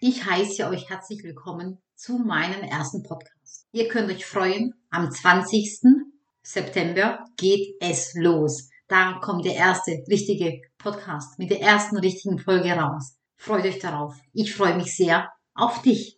Ich heiße euch herzlich willkommen zu meinem ersten Podcast. Ihr könnt euch freuen, am 20. September geht es los. Da kommt der erste richtige Podcast mit der ersten richtigen Folge raus. Freut euch darauf. Ich freue mich sehr auf dich.